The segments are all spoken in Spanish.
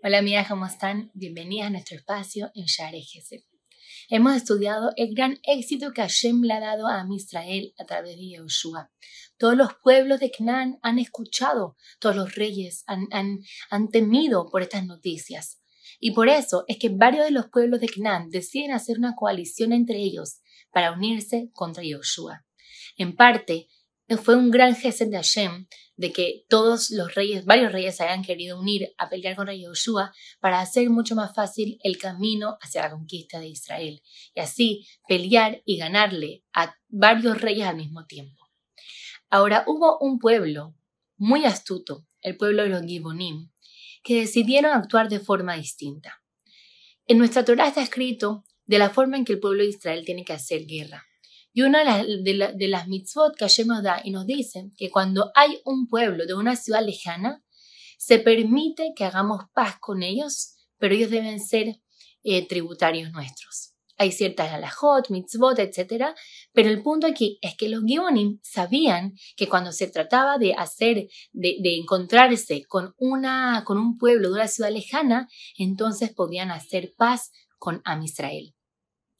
Hola amigas, ¿cómo están? Bienvenidas a nuestro espacio en Share Gesed. Hemos estudiado el gran éxito que Hashem le ha dado a Israel a través de Yahushua. Todos los pueblos de Canaán han escuchado, todos los reyes han, han, temido por estas noticias. Y por eso es que varios de los pueblos de Canaán deciden hacer una coalición entre ellos para unirse contra Yahushua. En parte, fue un gran gesto de Hashem de que todos los reyes, varios reyes se hayan querido unir a pelear contra Yoshua para hacer mucho más fácil el camino hacia la conquista de Israel y así pelear y ganarle a varios reyes al mismo tiempo. Ahora hubo un pueblo muy astuto, el pueblo de los Gibonim, que decidieron actuar de forma distinta. En nuestra Torah está escrito de la forma en que el pueblo de Israel tiene que hacer guerra. Y una de, las mitzvot que Hashem nos da y nos dice que cuando hay un pueblo de una ciudad lejana, se permite que hagamos paz con ellos, pero ellos deben ser eh, tributarios nuestros. Hay ciertas alajot, mitzvot, etc. Pero el punto aquí es que los Gibonim sabían que cuando se trataba de hacer, de, de, encontrarse con, una, con un pueblo de una ciudad lejana, entonces podían hacer paz con Am Israel.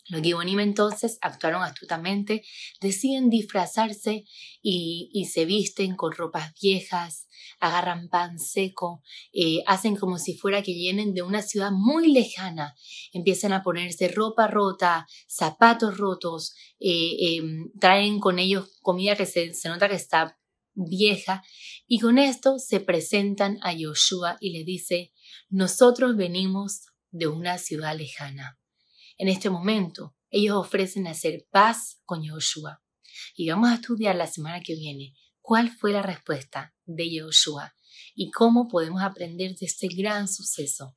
Los Gibonim entonces actuaron astutamente, deciden disfrazarse y, se visten con ropas viejas, agarran pan seco, eh, hacen como si fuera que vienen de una ciudad muy lejana, empiezan a ponerse ropa rota, zapatos rotos, eh, em, traen con ellos comida que se, se nota que está vieja y con esto se presentan a Yoshua y le dice, nosotros venimos de una ciudad lejana en este momento, ellos ofrecen hacer paz con Yoshua. Y vamos a estudiar la semana que viene cuál fue la respuesta de Yoshua y cómo podemos aprender de este gran suceso.